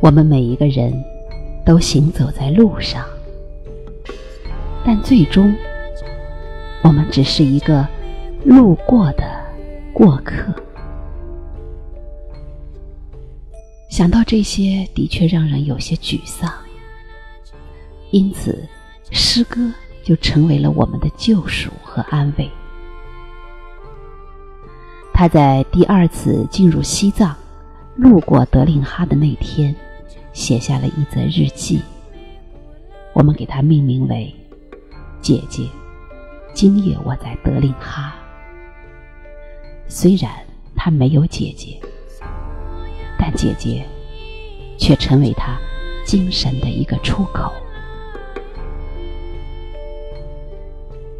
我们每一个人都行走在路上，但最终，我们只是一个路过的过客。想到这些，的确让人有些沮丧。因此，诗歌就成为了我们的救赎和安慰。他在第二次进入西藏，路过德令哈的那天，写下了一则日记。我们给它命名为“姐姐”。今夜我在德令哈，虽然他没有姐姐，但姐姐却成为他精神的一个出口。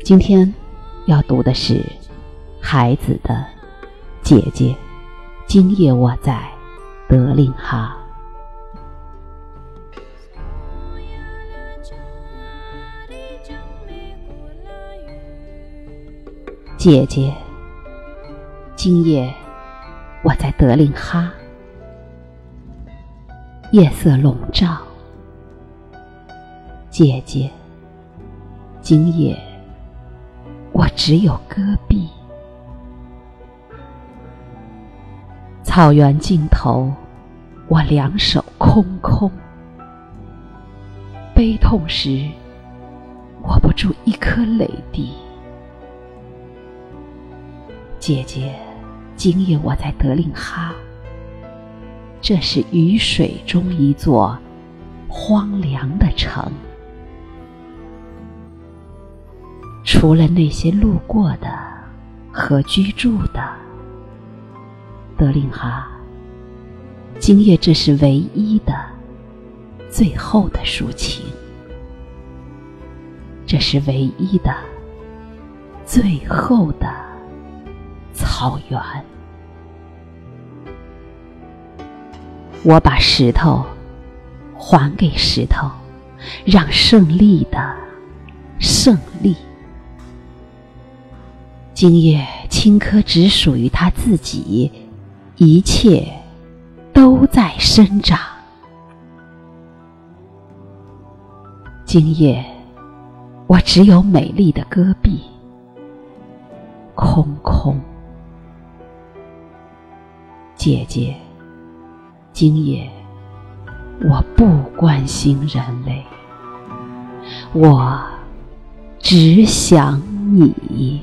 今天要读的是孩子的姐姐。今夜我在德令哈，姐姐。今夜我在德令哈，夜色笼罩。姐姐，今夜。我只有戈壁，草原尽头，我两手空空。悲痛时，握不住一颗泪滴。姐姐，今夜我在德令哈，这是雨水中一座荒凉的城。除了那些路过的和居住的，德令哈，今夜这是唯一的、最后的抒情，这是唯一的、最后的草原。我把石头还给石头，让胜利的胜利。今夜青稞只属于他自己，一切都在生长。今夜我只有美丽的戈壁，空空。姐姐，今夜我不关心人类，我只想你。